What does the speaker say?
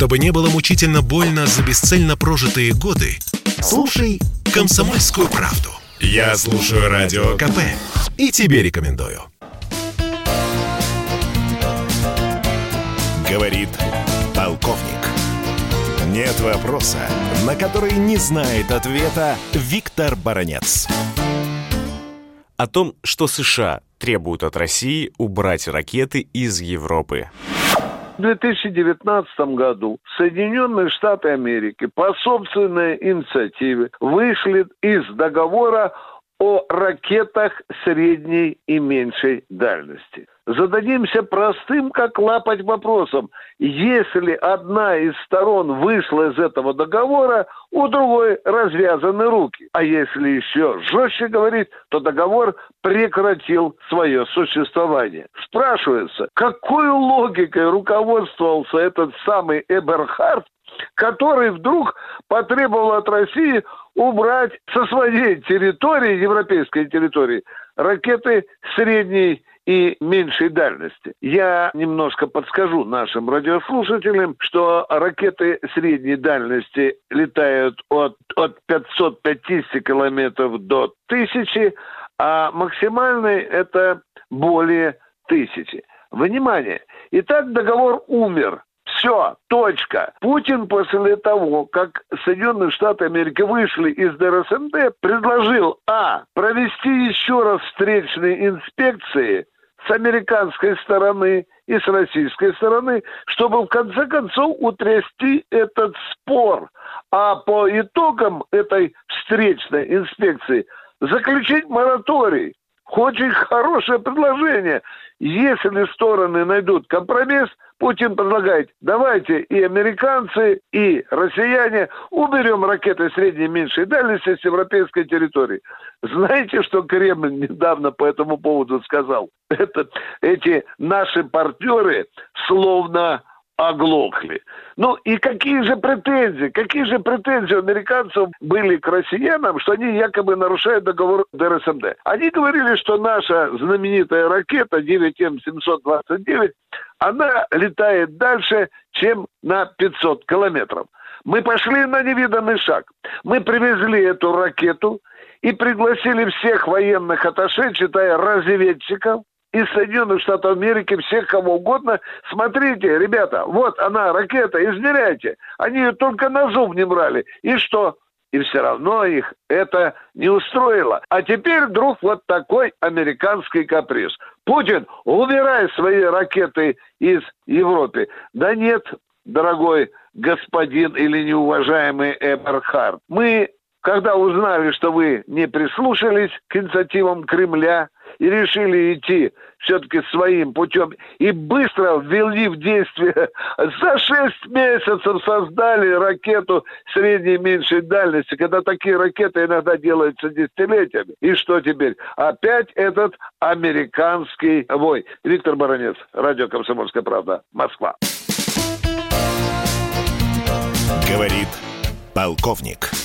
Чтобы не было мучительно больно за бесцельно прожитые годы, слушай «Комсомольскую правду». Я слушаю Радио КП и тебе рекомендую. Говорит полковник. Нет вопроса, на который не знает ответа Виктор Баранец. О том, что США требуют от России убрать ракеты из Европы. В 2019 году Соединенные Штаты Америки по собственной инициативе вышли из договора о ракетах средней и меньшей дальности. Зададимся простым, как лапать вопросом. Если одна из сторон вышла из этого договора, у другой развязаны руки. А если еще жестче говорить, то договор прекратил свое существование. Спрашивается, какой логикой руководствовался этот самый Эберхард, который вдруг потребовал от России убрать со своей территории, европейской территории, ракеты средней и меньшей дальности. Я немножко подскажу нашим радиослушателям, что ракеты средней дальности летают от, от 550 километров до 1000, а максимальный это более тысячи. Внимание! Итак, договор умер. Все, точка. Путин после того, как Соединенные Штаты Америки вышли из ДРСМД, предложил, а, провести еще раз встречные инспекции с американской стороны и с российской стороны, чтобы в конце концов утрясти этот спор. А по итогам этой встречной инспекции заключить мораторий. Очень хорошее предложение. Если стороны найдут компромисс, Путин предлагает, давайте и американцы, и россияне уберем ракеты средней и меньшей дальности с европейской территории. Знаете, что Кремль недавно по этому поводу сказал? Это, эти наши партнеры словно оглохли. Ну и какие же претензии, какие же претензии американцев были к россиянам, что они якобы нарушают договор ДРСМД? Они говорили, что наша знаменитая ракета 9М729, она летает дальше, чем на 500 километров. Мы пошли на невиданный шаг. Мы привезли эту ракету и пригласили всех военных атташе, читая разведчиков, из Соединенных Штатов Америки, всех кого угодно. Смотрите, ребята, вот она, ракета, измеряйте. Они ее только на зуб не брали. И что? И все равно их это не устроило. А теперь вдруг вот такой американский каприз. Путин, убирай свои ракеты из Европы. Да нет, дорогой господин или неуважаемый Эберхард. Мы, когда узнали, что вы не прислушались к инициативам Кремля, и решили идти все-таки своим путем и быстро ввели в действие, за шесть месяцев создали ракету средней и меньшей дальности, когда такие ракеты иногда делаются десятилетиями. И что теперь? Опять этот американский вой. Виктор Баранец, радио «Комсомольская правда», Москва. Говорит полковник.